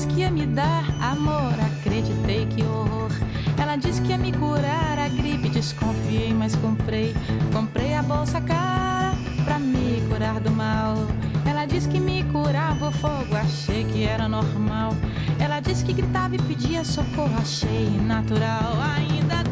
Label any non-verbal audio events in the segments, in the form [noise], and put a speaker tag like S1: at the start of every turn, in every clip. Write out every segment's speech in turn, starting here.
S1: disse que ia me dar amor, acreditei que horror. Ela disse que ia me curar a gripe, desconfiei, mas comprei. Comprei a bolsa cara pra me curar do mal. Ela disse que me curava o fogo, achei que era normal. Ela disse que gritava e pedia socorro, achei natural. Ainda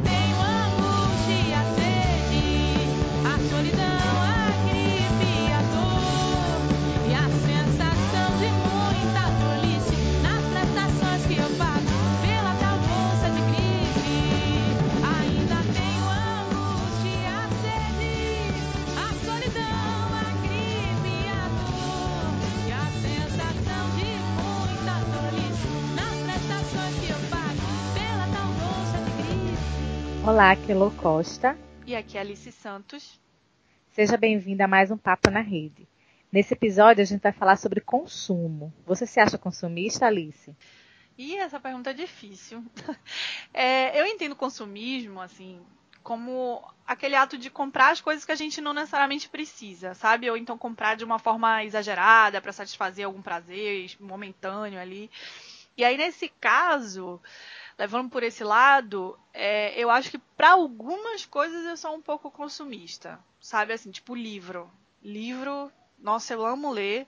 S2: Olá, aqui é Lô Costa.
S3: E aqui é Alice Santos.
S2: Seja bem-vinda a mais um Papo na Rede. Nesse episódio a gente vai falar sobre consumo. Você se acha consumista, Alice?
S3: E essa pergunta é difícil. [laughs] É, eu entendo consumismo, assim, como aquele ato de comprar as coisas que a gente não necessariamente precisa, sabe? Ou então comprar de uma forma exagerada para satisfazer algum prazer momentâneo ali. E aí, nesse caso, levando por esse lado, é, eu acho que para algumas coisas eu sou um pouco consumista, sabe? Assim, tipo livro. Livro, nossa, eu amo ler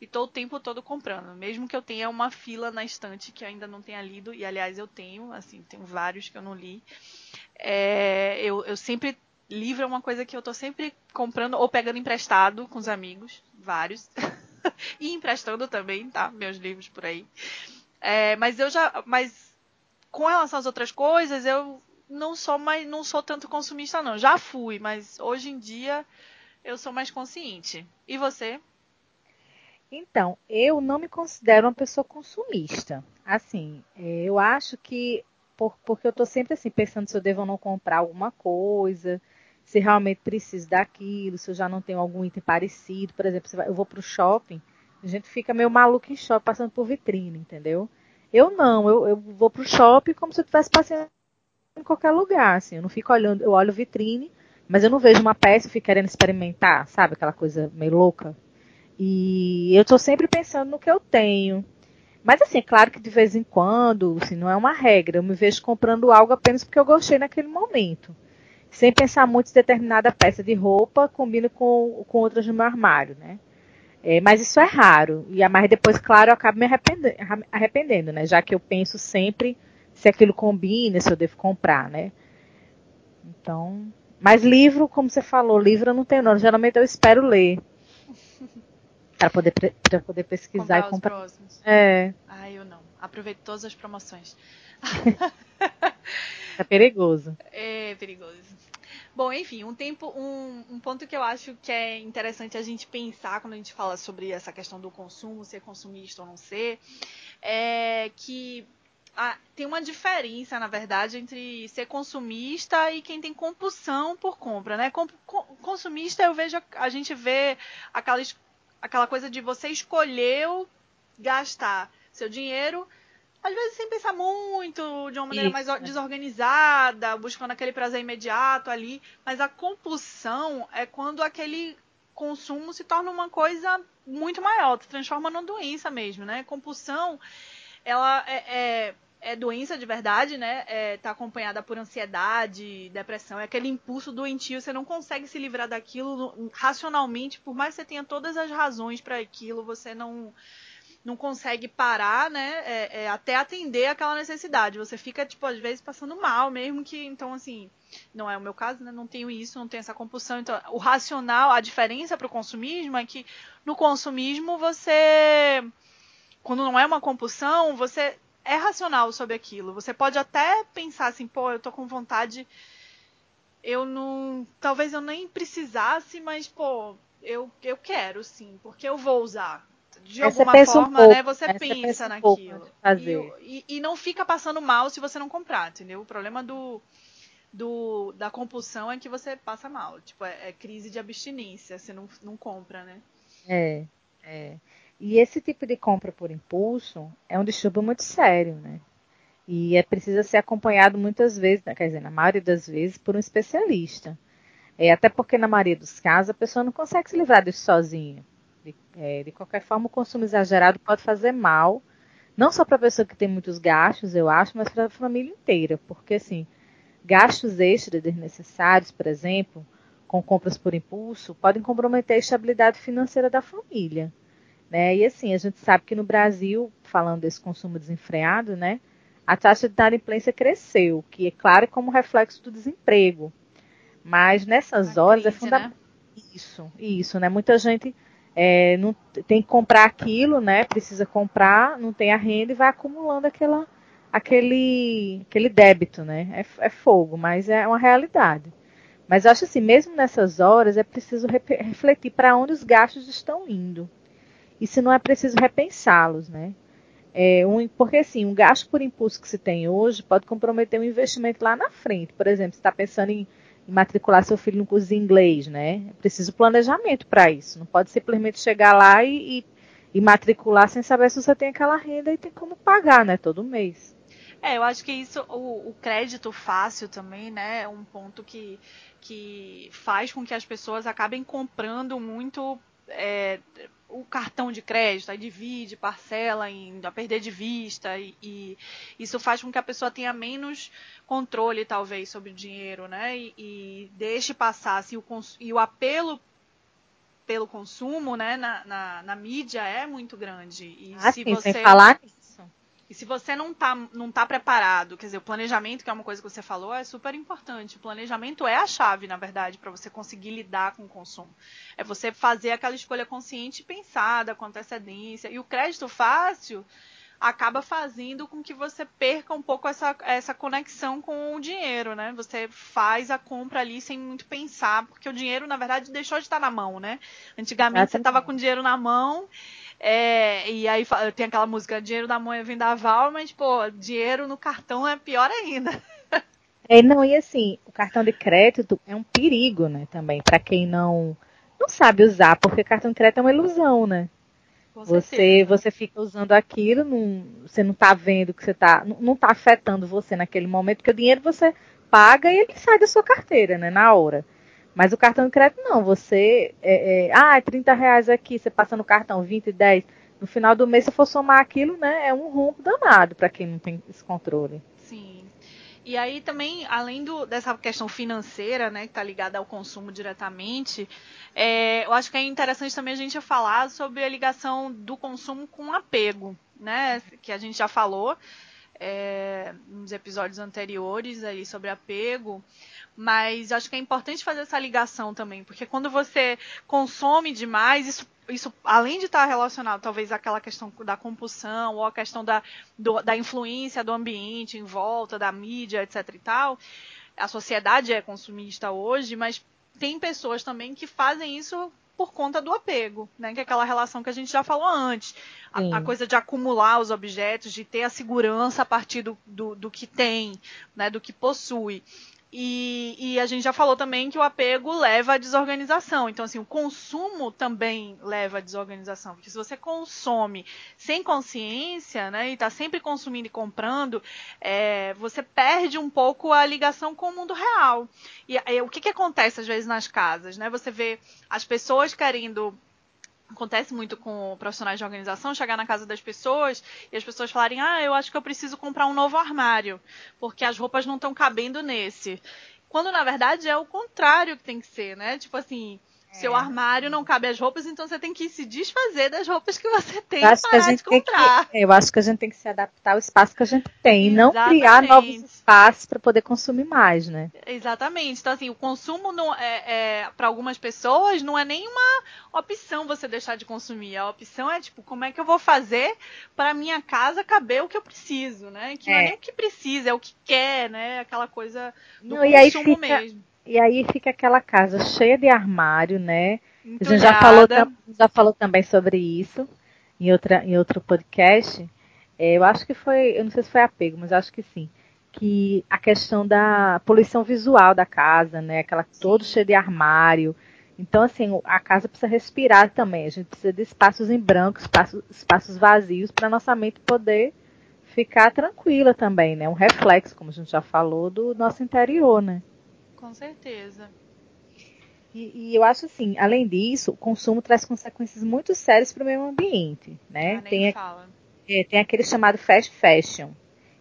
S3: e tô o tempo todo comprando. Mesmo que eu tenha uma fila na estante que ainda não tenha lido, e aliás eu tenho, assim, tenho vários que eu não li. É, eu, eu sempre. Livro é uma coisa que eu tô sempre comprando ou pegando emprestado com os amigos, vários. [laughs] e emprestando também, tá? Meus livros por aí. É, mas eu já. Mas com relação às outras coisas, eu não sou mais. não sou tanto consumista, não. Já fui, mas hoje em dia eu sou mais consciente. E você?
S2: Então, eu não me considero uma pessoa consumista. Assim, é, eu acho que por, porque eu estou sempre assim pensando se eu devo ou não comprar alguma coisa, se realmente preciso daquilo, se eu já não tenho algum item parecido. Por exemplo, eu vou para o shopping, a gente fica meio maluco em shopping passando por vitrine, entendeu? Eu não, eu, eu vou para o shopping como se eu estivesse passando em qualquer lugar, assim. Eu não fico olhando, eu olho vitrine, mas eu não vejo uma peça e fico querendo experimentar, sabe? Aquela coisa meio louca. E eu estou sempre pensando no que eu tenho. Mas assim, é claro que de vez em quando, assim, não é uma regra, eu me vejo comprando algo apenas porque eu gostei naquele momento. Sem pensar muito se determinada peça de roupa combina com, com outras no meu armário, né? É, mas isso é raro. E mais depois, claro, eu acabo me arrependendo, arrependendo, né? Já que eu penso sempre se aquilo combina, se eu devo comprar, né? Então. Mas livro, como você falou, livro eu não tenho não. Geralmente eu espero ler. [laughs] Para poder, pra poder pesquisar
S3: comprar
S2: e comprar.
S3: Os próximos.
S2: É,
S3: Ah, eu não. Aproveito todas as promoções. [laughs]
S2: é perigoso.
S3: É perigoso. Bom, enfim, um tempo, um, um ponto que eu acho que é interessante a gente pensar quando a gente fala sobre essa questão do consumo, ser consumista ou não ser, é que ah, tem uma diferença, na verdade, entre ser consumista e quem tem compulsão por compra, né? Com- com- consumista, eu vejo, a- gente vê aquela, aquela coisa de você escolheu gastar seu dinheiro, às vezes sem pensar muito, de uma maneira
S2: Isso,
S3: mais
S2: é.
S3: or- desorganizada, buscando aquele prazer imediato ali. Mas a compulsão é quando aquele consumo se torna uma coisa muito maior, se transforma numa doença mesmo, né? Compulsão, ela é, é, é doença de verdade, né? É, tá acompanhada por ansiedade, depressão, é aquele impulso doentio, você não consegue se livrar daquilo racionalmente, por mais que você tenha todas as razões para aquilo, você não não consegue parar, né? é, é, até atender aquela necessidade. Você fica, tipo, às vezes passando mal, mesmo que, então, assim, não é o meu caso, né? Não tenho isso, não tenho essa compulsão. Então, o racional, a diferença para o consumismo é que no consumismo você, quando não é uma compulsão, você é racional sobre aquilo. Você pode até pensar assim, pô, eu tô com vontade, eu não, talvez eu nem precisasse, mas pô, eu, eu quero sim, porque eu vou usar. De alguma
S2: pensa um
S3: forma,
S2: pouco,
S3: né? Você pensa
S2: um
S3: naquilo. E, e- não fica passando mal se você não comprar, entendeu? O problema do, do da compulsão é que você passa mal. Tipo, é, é crise de abstinência, você não, não compra, né?
S2: É, é. E esse tipo de compra por impulso é um distúrbio muito sério, né? E é preciso ser acompanhado muitas vezes, né? quer dizer, na maioria das vezes, por um especialista. É, até porque na maioria dos casos a pessoa não consegue se livrar disso sozinha. De, é, de qualquer forma, o consumo exagerado pode fazer mal, Não só para a pessoa que tem muitos gastos, eu acho, mas para a família inteira. Porque, assim, gastos extras desnecessários, por exemplo, com compras por impulso, podem comprometer a estabilidade financeira da família. Né? E assim, a gente sabe que no Brasil, falando desse consumo desenfreado, né, a taxa de inadimplência cresceu, que é claro como reflexo do desemprego. Mas nessas a horas é crise, é fundamental. Né? Isso, isso, né? Muita gente é, não, tem que comprar aquilo, né? Precisa comprar, não tem a renda e vai acumulando aquela, aquele, aquele débito, né? É, é fogo, mas é uma realidade. Mas acho assim, mesmo nessas horas, é preciso refletir para onde os gastos estão indo e se não é preciso repensá-los, né? É, um, porque assim, um gasto por impulso que se tem hoje pode comprometer um investimento lá na frente. Por exemplo, você está pensando em, matricular seu filho no curso de inglês, né? É preciso planejamento para isso. Não pode simplesmente chegar lá e, e, e, matricular sem saber se você tem aquela renda e tem como pagar, né? Todo mês.
S3: É, eu acho que isso, o, o crédito fácil também, né? É um ponto que, que faz com que as pessoas acabem comprando muito é, o cartão de crédito, aí divide, parcela ainda, perder de vista, e, e, isso faz com que a pessoa tenha menos controle, talvez, sobre o dinheiro, né? E, e deixe passar, assim, o, e o apelo pelo consumo, né, na, na, na mídia é muito grande. E
S2: ah, se sim, você... sem falar
S3: e se você não está não tá preparado, quer dizer, o planejamento, que é uma coisa que você falou, é super importante. O planejamento é a chave, na verdade, para você conseguir lidar com o consumo. É você fazer aquela escolha consciente e pensada, com antecedência. E o crédito fácil acaba fazendo com que você perca um pouco essa, essa conexão com o dinheiro, né? Você faz a compra ali sem muito pensar, porque o dinheiro, na verdade, deixou de estar na mão, né? Antigamente você estava com o dinheiro na mão é, e aí tem aquela música Dinheiro na mão é vendaval, mas, pô, dinheiro no cartão é pior ainda.
S2: É, não, e assim, o cartão de crédito é um perigo, né, também, para quem não não sabe usar, porque cartão de crédito é uma ilusão, né? você você fica usando aquilo, não, você não está vendo que você tá, não está afetando você naquele momento, porque o dinheiro você paga e ele sai da sua carteira, né, na hora. Mas o cartão de crédito não, você. É, é, ah, é 30 reais aqui, você passa no cartão 20, 10. No final do mês, se for somar aquilo, né, é um rombo danado para quem não tem esse controle.
S3: Sim. E aí também, além do, dessa questão financeira, né, que está ligada ao consumo diretamente, é, eu acho que é interessante também a gente falar sobre a ligação do consumo com apego, né, que a gente já falou é, nos episódios anteriores aí sobre apego. Mas acho que é importante fazer essa ligação também, porque quando você consome demais, isso, isso além de estar relacionado talvez àquela questão da compulsão ou a questão da, do, da influência do ambiente em volta, da mídia, etc e tal, a sociedade é consumista hoje, mas tem pessoas também que fazem isso por conta do apego, né? Que é aquela relação que a gente já falou antes. A, a, coisa de acumular os objetos, de ter a segurança a partir do, do, do que tem, né? Do que possui. E, e, a gente já falou também que o apego leva à desorganização. Então, assim, o consumo também leva à desorganização. Porque se você consome sem consciência, né, e está sempre consumindo e comprando, é, você perde um pouco a ligação com o mundo real. E, e o que, que acontece às vezes nas casas, né? Você vê as pessoas querendo acontece muito com profissionais de organização chegar na casa das pessoas e as pessoas falarem: "Ah, eu acho que eu preciso comprar um novo armário, porque as roupas não estão cabendo nesse". Quando na verdade é o contrário que tem que ser, né? Tipo assim, seu é. armário não cabe as roupas, então você tem que se desfazer das roupas que você tem e parar de comprar.
S2: Que, [laughs] eu acho que a gente tem que se adaptar ao espaço que a gente tem Exatamente. e não criar novos espaços para poder consumir mais, né?
S3: Exatamente. Então, assim, o consumo não é, é para algumas pessoas não é nenhuma opção você deixar de consumir. A opção é, tipo, como é que eu vou fazer para minha casa caber o que eu preciso, né? Que é. não é nem o que precisa, é o que quer, né? Aquela coisa do não, consumo fica... mesmo
S2: e aí fica aquela casa cheia de armário, né? A gente já falou, já falou também sobre isso em, outra, em outro podcast. É, eu acho que foi, eu não sei se foi apego, mas acho que sim. Que a questão da poluição visual da casa, né? Aquela todo cheio de armário. Então, assim, a casa precisa respirar também. A gente precisa de espaços em branco, espaços, espaços vazios, para nossa mente poder ficar tranquila também, né? Um reflexo, como a gente já falou, do nosso interior, né?
S3: Com certeza.
S2: E, e, eu acho assim, além disso, o consumo traz consequências muito sérias para o meio ambiente, né?
S3: Ah, tem, fala.
S2: É, tem aquele chamado fast fashion,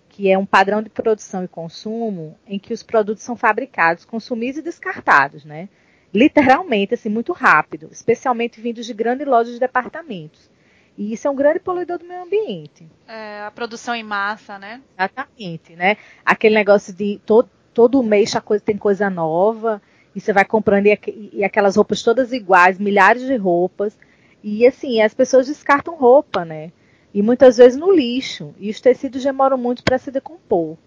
S2: que é um padrão de produção e consumo em que os produtos são fabricados, consumidos e descartados, né? Literalmente, assim, muito rápido, especialmente vindos de grandes lojas de departamentos. E isso é um grande poluidor do meio ambiente.
S3: É, a produção em massa, né?
S2: Exatamente, né? Aquele negócio de todo, todo mês coisa, tem coisa nova, e você vai comprando e, e aquelas roupas todas iguais, milhares de roupas. E assim, as pessoas descartam roupa, né? E muitas vezes no lixo. E os tecidos demoram muito para se decompor.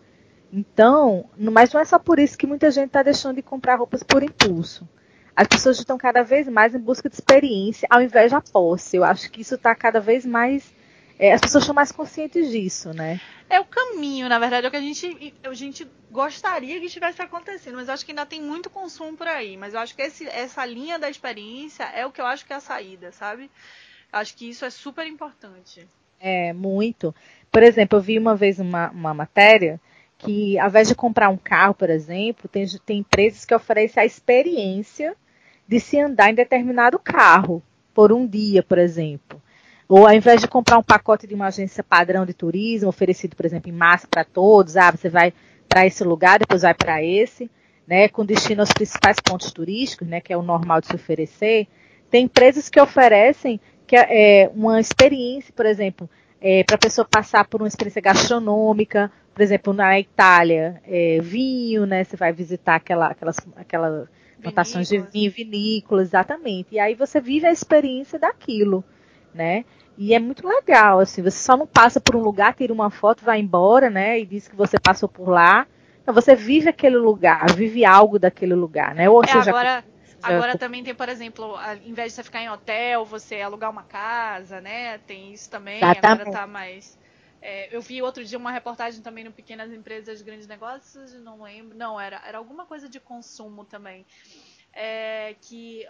S2: Então, mas não é só por isso que muita gente está deixando de comprar roupas por impulso. As pessoas estão cada vez mais em busca de experiência ao invés da posse. Eu acho que isso está cada vez mais. É, as pessoas estão mais conscientes disso, né?
S3: É o caminho, na verdade, é o que a gente, a gente gostaria que estivesse acontecendo, mas eu acho que ainda tem muito consumo por aí. Mas eu acho que esse, essa linha da experiência é o que eu acho que é a saída, sabe? Acho que isso é super importante.
S2: É, muito. Por exemplo, eu vi uma vez uma, uma matéria que, ao invés de comprar um carro, por exemplo, tem, tem empresas que oferecem a experiência de se andar em determinado carro por um dia, por exemplo. Ou ao invés de comprar um pacote de uma agência padrão de turismo, oferecido, por exemplo, em massa para todos, ah, você vai para esse lugar, depois vai para esse, né, com destino aos principais pontos turísticos, né, que é o normal de se oferecer, tem empresas que oferecem que é, uma experiência, por exemplo, é, para a pessoa passar por uma experiência gastronômica, por exemplo, na Itália, é, vinho, né? Você vai visitar aquela, aquelas, aquelas plantações de vinho, vinícolas, exatamente. E aí você vive a experiência daquilo, né? E é muito legal, assim, você só não passa por um lugar, tira uma foto, vai embora, né? E diz que você passou por lá. Então você vive aquele lugar, vive algo daquele lugar, né?
S3: Ou é, seja, agora, agora também tem, por exemplo, ao invés de você ficar em hotel, você alugar uma casa, né? Tem isso também, Exatamente. agora tá mais é, eu vi outro dia uma reportagem também no Pequenas Empresas, Grandes Negócios, não lembro. Não, era, era alguma coisa de consumo também. É, que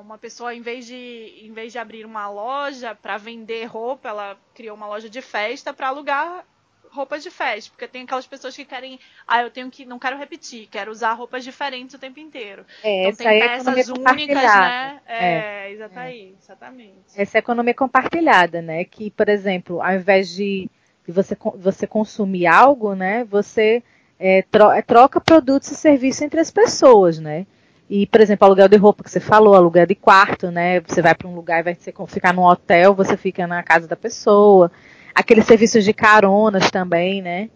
S3: uma pessoa, em vez de, em vez de abrir uma loja para vender roupa, ela criou uma loja de festa para alugar roupas de festa, porque tem aquelas pessoas que querem, ah, eu tenho que, não quero repetir, quero usar roupas diferentes o tempo inteiro.
S2: É, então tem é peças únicas, né?
S3: É, é exatamente, é. exatamente.
S2: Essa é economia compartilhada, né? Que, por exemplo, ao invés de, você, você consumir algo, né? Você é, é, troca produtos e serviços entre as pessoas, né? E, por exemplo, aluguel de roupa que você falou, aluguel de quarto, né? Você vai para um lugar e vai ficar num hotel, você fica na casa da pessoa aqueles serviços de caronas também, né?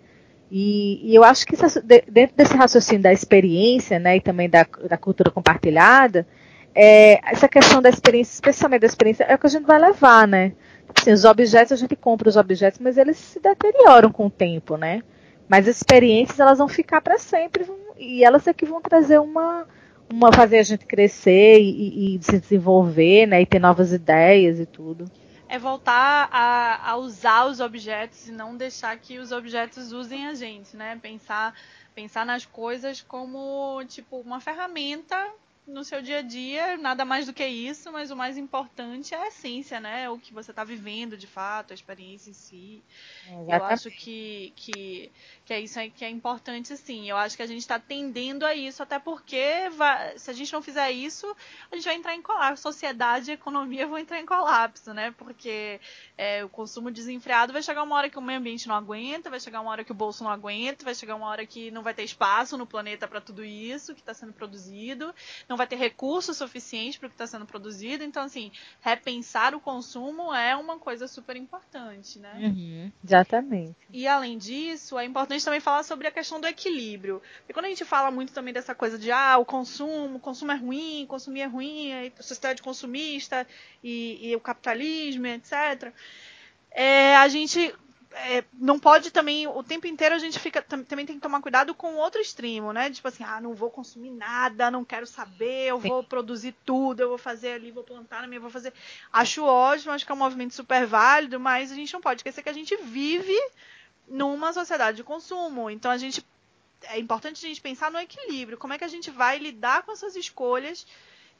S2: E, e eu acho que isso, dentro desse raciocínio da experiência, né, e também da, da cultura compartilhada, é, essa questão da experiência, especialmente da experiência, é o que a gente vai levar, né? Assim, os objetos, a gente compra os objetos, mas eles se deterioram com o tempo, né? Mas as experiências, elas vão ficar para sempre e elas é que vão trazer uma, uma fazer a gente crescer e, e se desenvolver, né? E ter novas ideias e tudo
S3: é voltar a, a, usar os objetos e não deixar que os objetos usem a gente, né? Pensar, pensar nas coisas como tipo uma ferramenta no seu dia a dia, nada mais do que isso, mas o mais importante é a essência, né? O que você está vivendo de fato, a experiência em si. Exatamente. Eu acho que, que, que é isso aí que é importante, sim. Eu acho que a gente está tendendo a isso, até porque vai, se a gente não fizer isso, a gente vai entrar em colapso. Sociedade e economia vão entrar em colapso, né? Porque é, o consumo desenfreado vai chegar uma hora que o meio ambiente não aguenta, vai chegar uma hora que o bolso não aguenta, vai chegar uma hora que não vai ter espaço no planeta para tudo isso que está sendo produzido. Não vai ter recurso suficiente para o que está sendo produzido. Então, assim, repensar o consumo é uma coisa super importante, né?
S2: Uhum, exatamente.
S3: E além disso, é importante também falar sobre a questão do equilíbrio. Porque quando a gente fala muito também dessa coisa de ah, o consumo, o consumo é ruim, consumir é ruim, a sociedade consumista e, e o capitalismo, etc. É, a gente é, não pode também, o tempo inteiro a gente fica, também tem que tomar cuidado com o outro extremo, né? Tipo assim, ah, não vou consumir nada, não quero saber, eu vou produzir tudo, eu vou fazer ali, vou plantar na minha, vou fazer. Acho ótimo, acho que é um movimento super válido, mas a gente não pode esquecer que a gente vive numa sociedade de consumo. Então a gente. É importante a gente pensar no equilíbrio. Como é que a gente vai lidar com essas escolhas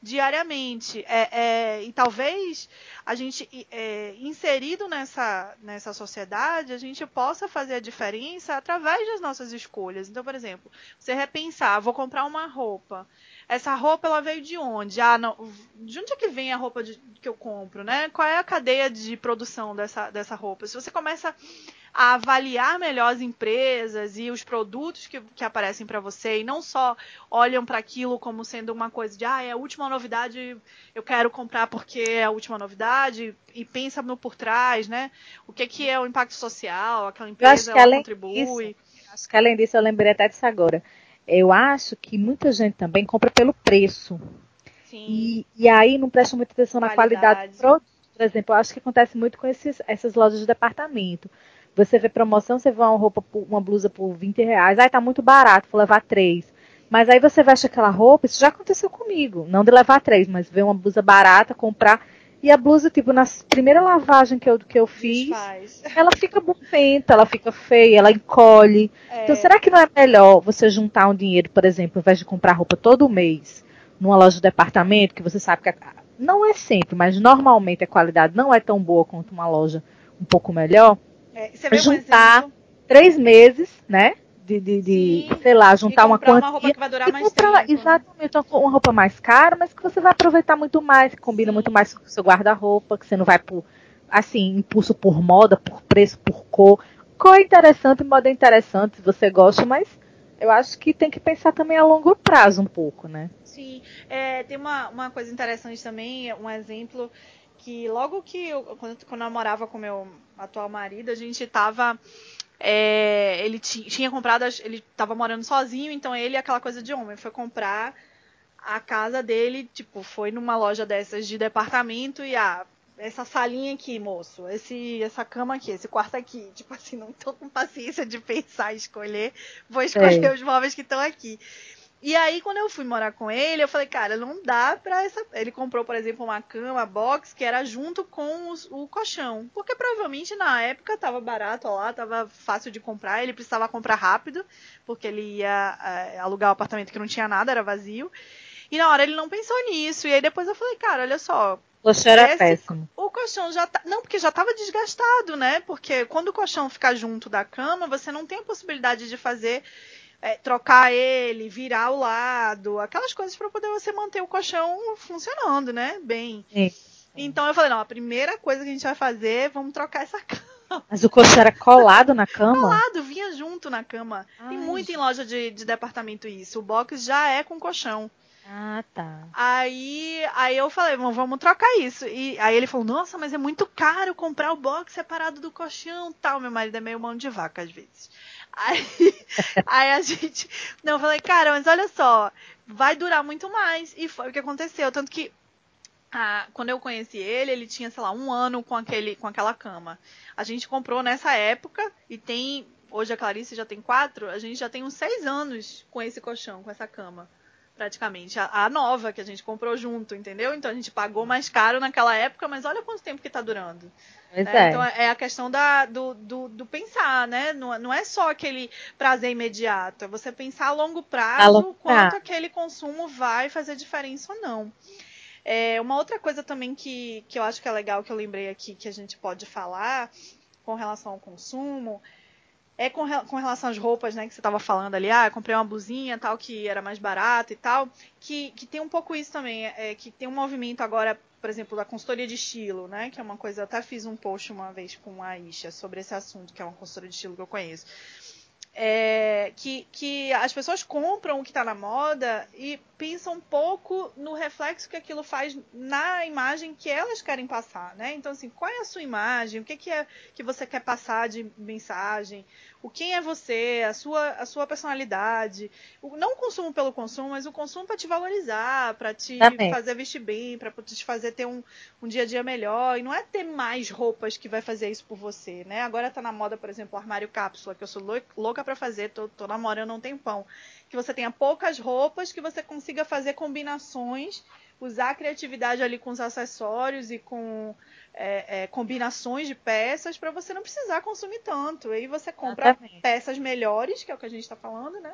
S3: diariamente. É, é, e talvez a gente, é, inserido nessa, nessa sociedade, a gente possa fazer a diferença através das nossas escolhas. Então, por exemplo, você repensar, vou comprar uma roupa. Essa roupa ela veio de onde? Ah, não, de onde é que vem a roupa de, que eu compro, né? Qual é a cadeia de produção dessa, dessa roupa? Se você começa a avaliar melhor as empresas e os produtos que, que aparecem para você e não só olham para aquilo como sendo uma coisa de ah, é a última novidade, eu quero comprar porque é a última novidade e pensa no por trás, né? O que, que é o impacto social, aquela empresa ela contribui.
S2: Disso, acho que além disso, eu lembrei até disso agora. Eu acho que muita gente também compra pelo preço. Sim. E, e aí não presta muita atenção na qualidade, qualidade do produto. Por exemplo, eu acho que acontece muito com esses, essas lojas de departamento. Você vê promoção, você vê uma roupa, uma blusa por 20 reais. Ai, tá muito barato, vou levar três. Mas aí você veste aquela roupa, isso já aconteceu comigo. Não de levar três, mas ver uma blusa barata, comprar. E a blusa, tipo, na primeira lavagem que eu, que eu fiz, ela fica bufenta, ela fica feia, ela encolhe. É. Então, será que não é melhor você juntar um dinheiro, por exemplo, ao invés de comprar roupa todo mês, numa loja de departamento, que você sabe que a, não é sempre, mas normalmente a qualidade não é tão boa quanto uma loja um pouco melhor? É, juntar um três meses, né? De, de, de sei lá, juntar uma quantia.
S3: Uma roupa que vai durar mais comprar, tempo.
S2: Exatamente, uma roupa mais cara, mas que você vai aproveitar muito mais, que combina Sim. muito mais com o seu guarda-roupa, que você não vai por, assim, impulso por moda, por preço, por cor. Cor é interessante, moda é interessante, se você gosta, mas eu acho que tem que pensar também a longo prazo um pouco, né?
S3: Sim, é, tem uma, uma coisa interessante também, um exemplo que logo que eu, quando, quando eu namorava com meu atual marido, a gente tava. É, ele tinha comprado, ele tava morando sozinho, então ele, aquela coisa de homem, foi comprar a casa dele, tipo, foi numa loja dessas de departamento e ah, essa salinha aqui, moço, esse, essa cama aqui, esse quarto aqui, [laughs] tipo assim, não tô com paciência de pensar e escolher, vou escolher é. os móveis que estão aqui. E aí, quando eu fui morar com ele, eu falei, cara, não dá pra essa. Ele comprou, por exemplo, uma cama box que era junto com os, o colchão. Porque provavelmente na época tava barato lá, tava fácil de comprar. Ele precisava comprar rápido, porque ele ia é, alugar o um apartamento que não tinha nada, era vazio. E na hora ele não pensou nisso. E aí depois eu falei, cara, olha só.
S2: O colchão era péssimo.
S3: O colchão já tá. Não, porque já tava desgastado, né? Porque quando o colchão fica junto da cama, você não tem a possibilidade de fazer é, trocar ele, virar o lado, aquelas coisas para poder você manter o colchão funcionando, né? Bem. Sim. Então eu falei, não, a primeira coisa que a gente vai fazer, vamos trocar essa [laughs] cama.
S2: Mas o colchão era colado na cama?
S3: Colado, vinha junto na cama. Ai. Tem muito em loja de, de departamento isso. O box já é com colchão.
S2: Ah, tá.
S3: Aí, aí eu falei, vamos trocar isso. E aí ele falou, nossa, mas é muito caro comprar o box separado do colchão tal. Meu marido é meio mão de vaca às vezes. Aí, [laughs] aí a gente. Não, eu falei, cara, mas olha só, vai durar muito mais. E foi o que aconteceu. Tanto que quando eu conheci ele, ele tinha, sei lá, um ano com, aquele, com aquela cama. A gente comprou nessa época e tem. Hoje a Clarice já tem quatro, a gente já tem uns seis anos com esse colchão, com essa cama praticamente. A, a, nova que a gente comprou junto, entendeu? Então a gente pagou mais caro naquela época, mas olha quanto tempo que tá durando. É, é. Então é a questão da, do, do, do pensar, né? Não, não, é só aquele prazer imediato, é você pensar a longo prazo a longo quanto aquele consumo vai fazer diferença ou não. É, uma outra coisa também que, que eu acho que é legal que eu lembrei aqui que a gente pode falar com relação ao consumo é com, com relação às roupas, né, que você estava falando ali, ah, comprei uma blusinha tal que era mais barata e tal, que, que tem um pouco isso também, é, que tem um movimento agora, por exemplo, da consultoria de estilo, né, que é uma coisa, até fiz um post uma vez com a Isha sobre esse assunto, que é uma consultoria de estilo que eu conheço é, que, que as pessoas compram o que está na moda e pensam um pouco no reflexo que aquilo faz na imagem que elas querem passar, né? Então, assim, qual é a sua imagem? O que, que é que você quer passar de mensagem? O quem é você? A sua, a sua personalidade? O, não o consumo pelo consumo, mas o consumo para te valorizar, para te Também. fazer vestir bem, para te fazer ter um, um dia a dia melhor. E não é ter mais roupas que vai fazer isso por você, né? Agora tá na moda, por exemplo, o armário cápsula, que eu sou louca para fazer, tô, tô namorando um tempão. Que você tenha poucas roupas, que você consiga fazer combinações, usar a criatividade ali com os acessórios e com é, é, combinações de peças para você não precisar consumir tanto. Aí você compra Exatamente. peças melhores, que é o que a gente está falando, né?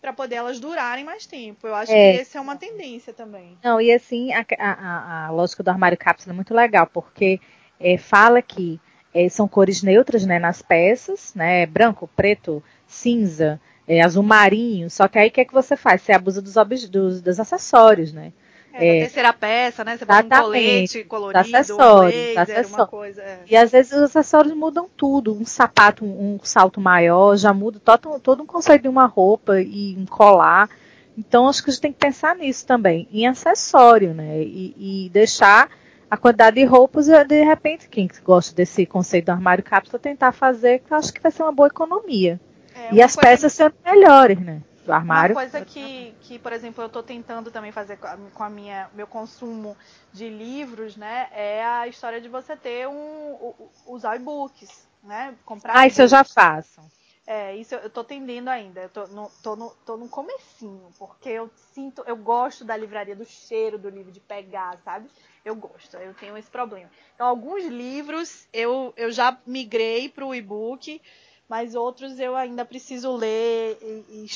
S3: para poder elas durarem mais tempo. Eu acho é. que essa é uma tendência também.
S2: Não, e assim, a, a, a lógica do armário cápsula é muito legal, porque é, fala que é, são cores neutras né, nas peças, né? Branco, preto, cinza, é, azul marinho. Só que aí o que é que você faz? Você abusa dos, dos, dos acessórios, né?
S3: É, é, terceira peça, né? Você bota um colete colorido,
S2: acessórios, um blazer, acessórios. uma coisa. É. E às vezes os acessórios mudam tudo. Um sapato, um, um salto maior, já muda todo, todo um conceito de uma roupa e um colar. Então acho que a gente tem que pensar nisso também, em acessório, né? E, e deixar a quantidade de roupas, e de repente, quem gosta desse conceito do armário cápsula, tentar fazer, que eu acho que vai ser uma boa economia. É, e as peças que... sendo melhores, né? Do armário.
S3: Uma coisa que, que por exemplo, eu estou tentando também fazer com a minha meu consumo de livros, né, é a história de você ter um usar e-books, né,
S2: comprar. Ah, isso eu já faço.
S3: É, isso eu, estou tendendo ainda. Eu tô no, tô, no, tô no comecinho, porque eu sinto, eu gosto da livraria, do cheiro do livro, de pegar, sabe? Eu gosto, eu tenho esse problema. Então, alguns livros eu, eu já migrei para o e-book, mas outros eu ainda preciso ler, e, e,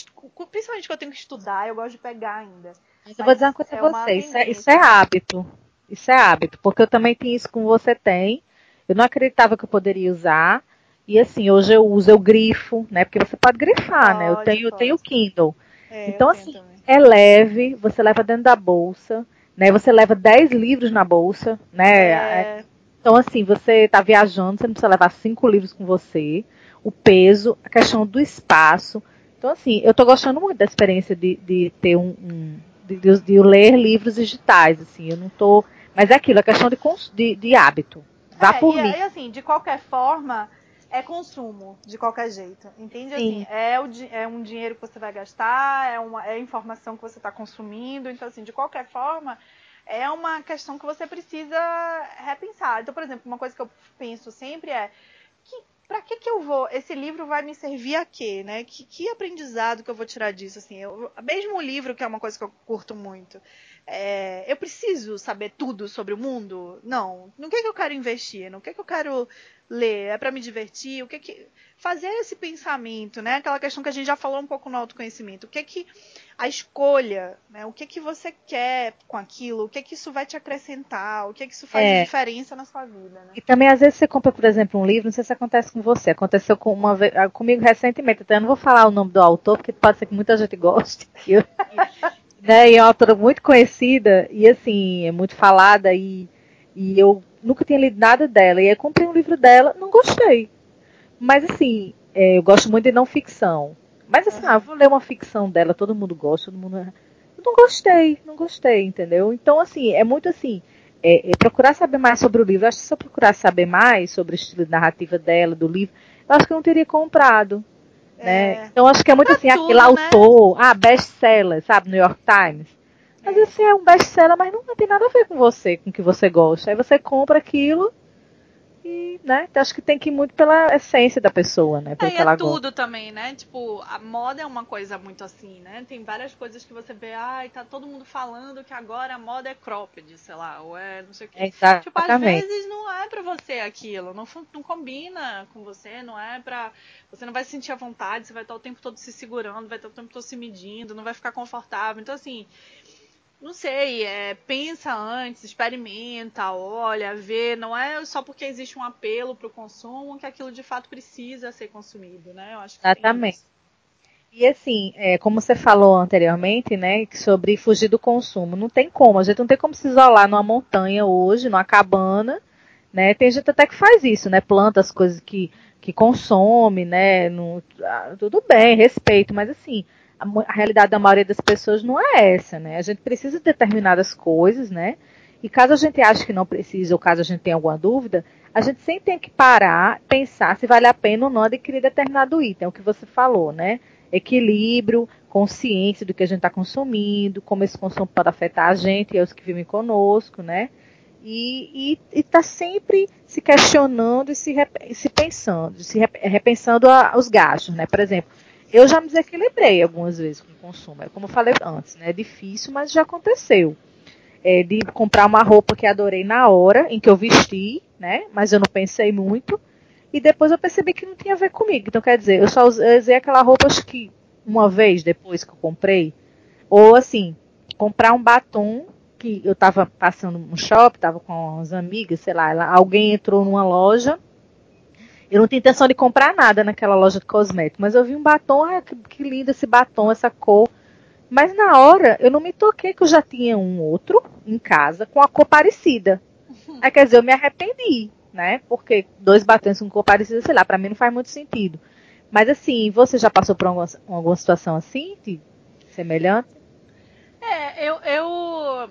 S3: principalmente que eu tenho que estudar, eu gosto de pegar ainda.
S2: Mas eu vou dizer uma coisa é pra você, isso é, isso é hábito. Isso é hábito, porque eu também tenho isso como você tem. Eu não acreditava que eu poderia usar. E assim, hoje eu uso, eu grifo, né? Porque você pode grifar, pode, né? Eu tenho, eu tenho Kindle. É, então, assim, também. é leve, você leva dentro da bolsa, né? Você leva 10 livros na bolsa, né? É. Então, assim, você está viajando, você não precisa levar cinco livros com você o peso, a questão do espaço. Então, assim, eu estou gostando muito da experiência de, de ter um. um de, de, de, ler livros digitais, assim, eu não estou. Mas é aquilo, a questão de, de, de hábito. Vá é, por
S3: e,
S2: mim.
S3: E assim, de qualquer forma, é consumo, de qualquer jeito. Entende? Assim, é, o, é um dinheiro que você vai gastar, é, uma, é informação que você está consumindo. Então, assim, de qualquer forma, é uma questão que você precisa repensar. Então, por exemplo, uma coisa que eu penso sempre é que para que que eu vou? Esse livro vai me servir a quê, né? Que, que aprendizado que eu vou tirar disso, assim? Eu, mesmo o livro, que é uma coisa que eu curto muito, é, eu preciso saber tudo sobre o mundo? Não. No que, que eu quero investir? No que, que eu quero ler? É para me divertir? O que que fazer esse pensamento, né? Aquela questão que a gente já falou um pouco no autoconhecimento. O que que a escolha, né? O que que você quer com aquilo? O que que isso vai te acrescentar? O que que isso faz é. diferença na sua vida, né?
S2: E também às vezes você compra, por exemplo, um livro, não sei se acontece com você, aconteceu com uma ah, comigo recentemente, então eu não vou falar o nome do autor, porque pode ser que muita gente goste. Eu, [laughs] né? E é uma autora muito conhecida e assim, é muito falada e, e eu nunca tinha lido nada dela. E aí comprei um livro dela, não gostei. Mas assim, é, eu gosto muito de não ficção. Mas assim, ah, vou ler uma ficção dela, todo mundo gosta, todo mundo. Eu não gostei, não gostei, entendeu? Então, assim, é muito assim. É, é procurar saber mais sobre o livro. Eu acho que se eu procurar saber mais sobre o estilo de narrativa dela, do livro, eu acho que eu não teria comprado. Né? É. Então acho que é muito assim, tudo, aquele né? autor, ah, best-seller, sabe, New York Times. Mas é. esse é um best-seller, mas não tem nada a ver com você, com o que você gosta. Aí você compra aquilo e, né, acho que tem que ir muito pela essência da pessoa, né?
S3: Pelo é, é tudo gosta. também, né? Tipo, a moda é uma coisa muito assim, né? Tem várias coisas que você vê, ai, tá todo mundo falando que agora a moda é cropped, sei lá, ou é não sei o quê.
S2: Exatamente.
S3: Tipo, às vezes não é pra você aquilo, não, não combina com você, não é pra. Você não vai sentir a vontade, você vai estar o tempo todo se segurando, vai estar o tempo todo se medindo, não vai ficar confortável. Então, assim não sei, é, pensa antes, experimenta, olha, vê, não é só porque existe um apelo para o consumo que aquilo de fato precisa ser consumido, né? Eu acho que
S2: Exatamente. E assim, é, como você falou anteriormente, né, sobre fugir do consumo, não tem como, a gente não tem como se isolar numa montanha hoje, numa cabana, né? Tem gente até que faz isso, né? Planta as coisas que, que consome, né? No, ah, tudo bem, respeito, mas assim, a, realidade da maioria das pessoas não é essa, né? A gente precisa de determinadas coisas, né? E caso a gente ache que não precisa, ou caso a gente tenha alguma dúvida, a gente sempre tem que parar, pensar se vale a pena ou não adquirir determinado item, é o que você falou, né? Equilíbrio, consciência do que a gente está consumindo, como esse consumo pode afetar a gente e os que vivem conosco, né? E está sempre se questionando e se, se pensando, se repensando a, os gastos, né? Por exemplo, eu já me desequilibrei algumas vezes com o consumo. É como eu falei antes, né? É difícil, mas já aconteceu. É, de comprar uma roupa que adorei na hora em que eu vesti, né? Mas eu não pensei muito. E depois eu percebi que não tinha a ver comigo. Então, quer dizer, eu só usei aquela roupa acho que uma vez depois que eu comprei. Ou assim, comprar um batom que eu estava passando no shopping, estava com as amigas, sei lá, alguém entrou numa loja. Eu não tinha intenção de comprar nada naquela loja de cosméticos, mas eu vi um batom, ah, que, que lindo esse batom, essa cor. Mas na hora eu não me toquei que eu já tinha um outro em casa com a cor parecida. Aí quer dizer, eu me arrependi, né? Porque dois batons com cor parecida, sei lá, para mim não faz muito sentido. Mas assim, você já passou por alguma, alguma situação assim, semelhante?
S3: É, eu, eu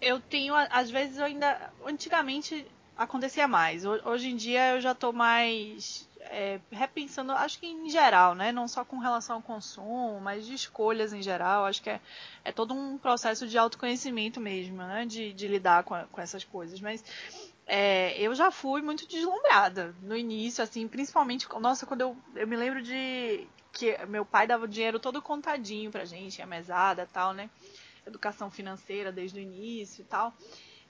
S3: eu tenho, às vezes eu ainda. Antigamente acontecia mais. Hoje em dia eu já estou mais é, repensando, acho que em geral, né? Não só com relação ao consumo, mas de escolhas em geral. Acho que é, é todo um processo de autoconhecimento mesmo, né? De, de lidar com, com essas coisas. Mas é, eu já fui muito deslumbrada no início, assim, principalmente. Nossa, quando eu, eu me lembro de que meu pai dava o dinheiro todo contadinho pra gente, a mesada tal, né? educação financeira desde o início e tal.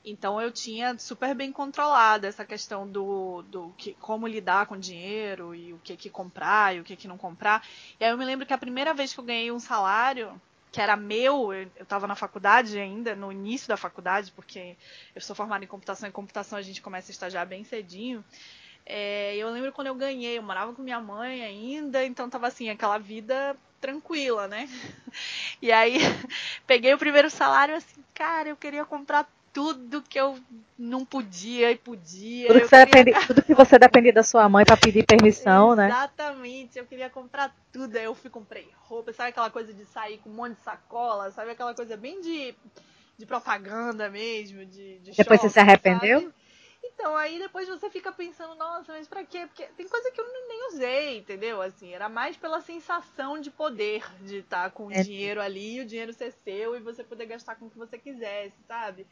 S3: Então eu tinha super bem controlada essa questão do, do que, como lidar com dinheiro e o que que comprar e o que que não comprar. E aí eu me lembro que a primeira vez que eu ganhei um salário que era meu, eu estava na faculdade ainda, no início da faculdade, porque eu sou formada em computação e computação a gente começa a estagiar bem cedinho. É, eu lembro quando eu ganhei, eu morava com minha mãe ainda, então tava assim, aquela vida tranquila, né? [laughs] E aí [laughs] peguei o primeiro salário assim, cara, eu queria comprar tudo que eu não podia e podia.
S2: Tudo que,
S3: você,
S2: queria... depende, tudo que você dependia da sua mãe para pedir permissão,
S3: Exatamente,
S2: né?
S3: Exatamente, eu queria comprar tudo. Aí eu fui comprei roupa, sabe aquela coisa de sair com um monte de sacola, sabe aquela coisa bem de, de propaganda mesmo, de, de
S2: Depois
S3: shopping,
S2: você se arrependeu?
S3: Sabe? Então, aí depois você fica pensando, nossa, mas pra quê? Porque tem coisa que eu nem usei, entendeu? Assim, era mais pela sensação de poder, de estar com é. dinheiro ali, o dinheiro ser seu e você poder gastar com o que você quisesse, sabe?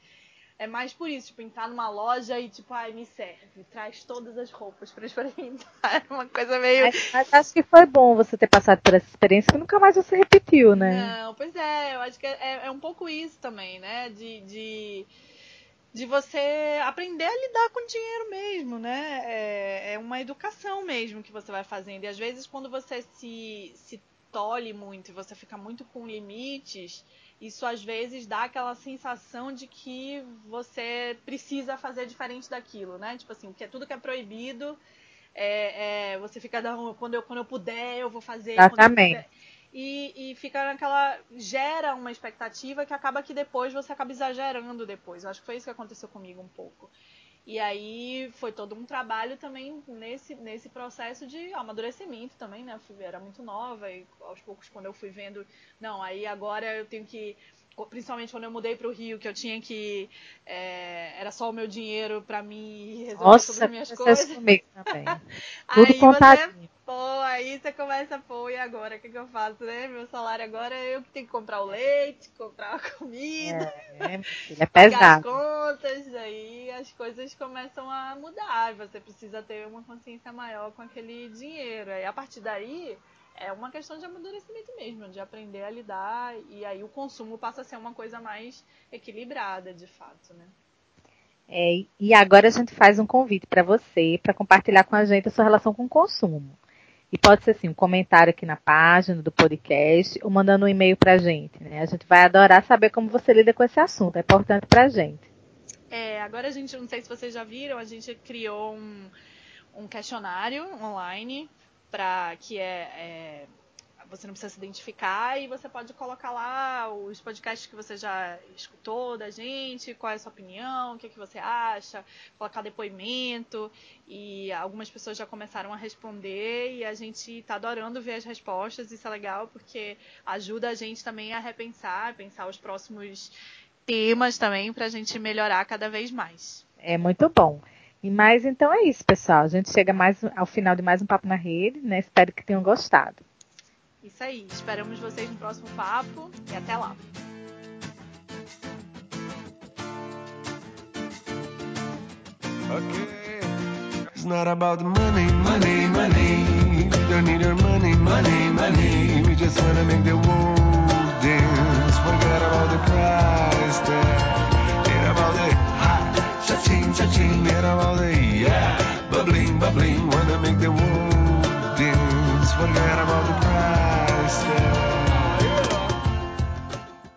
S3: É mais por isso, tipo, entrar numa loja e, tipo, ai, me serve, traz todas as roupas pra experimentar. É [laughs] uma coisa meio.
S2: Mas, mas, acho que foi bom você ter passado por essa experiência que nunca mais você repetiu, né?
S3: Não, pois é, eu acho que é, é um pouco isso também, né? de... de de você aprender a lidar com dinheiro mesmo, né? É, é, uma educação mesmo que você vai fazendo. E às vezes quando você se, se tolhe muito e você fica muito com limites, isso às vezes dá aquela sensação de que você precisa fazer diferente daquilo, né? Tipo assim, que é tudo que é proibido, é, é, você fica quando eu, quando eu puder, eu vou fazer.
S2: Exatamente
S3: e, e fica naquela. gera uma expectativa que acaba que depois você acaba exagerando depois. Eu acho que foi isso que aconteceu comigo um pouco. E aí foi todo um trabalho também nesse, nesse processo de amadurecimento também, né? Eu era muito nova e aos poucos quando eu fui vendo, não, aí agora eu tenho que principalmente quando eu mudei para o Rio, que eu tinha que é, era só o meu dinheiro para mim resolver
S2: Nossa,
S3: todas as minhas coisas.
S2: Comigo também. [laughs]
S3: Tudo aí contadinho. você, você começa, pô, e agora? O que, que eu faço, né? Meu salário agora é eu que tenho que comprar o leite, comprar a comida.
S2: É, é, é pesado. [laughs]
S3: Pagar as contas, aí as coisas começam a mudar. Você precisa ter uma consciência maior com aquele dinheiro. Aí a partir daí é uma questão de amadurecimento mesmo, de aprender a lidar e aí o consumo passa a ser uma coisa mais equilibrada, de fato, né?
S2: É, e agora a gente faz um convite para você para compartilhar com a gente a sua relação com o consumo. E pode ser assim, um comentário aqui na página do podcast ou mandando um e-mail para a gente. Né? A gente vai adorar saber como você lida com esse assunto, é importante para a gente.
S3: É, agora a gente, não sei se vocês já viram, a gente criou um, um questionário online para que é, é, você não precisa se identificar e você pode colocar lá os podcasts que você já escutou da gente, qual é a sua opinião, o que, é que você acha, colocar depoimento e algumas pessoas já começaram a responder e a gente está adorando ver as respostas, isso é legal porque ajuda a gente também a repensar, pensar os próximos temas também para a gente melhorar cada vez mais.
S2: É muito bom. E mais então é isso, pessoal. A gente chega mais ao final de mais um papo na rede, né? Espero que tenham gostado.
S3: Isso aí. Esperamos vocês no próximo papo e até lá. Okay. It's not about the money, money, money. Don't need your money, money, money. We just wanna make the world dance. Forget about the price tag. Ain't about the hot, cha-ching, cha-ching. Ain't about the yeah, bubbling, bubbling. Wanna make the world forget about the past. Yeah.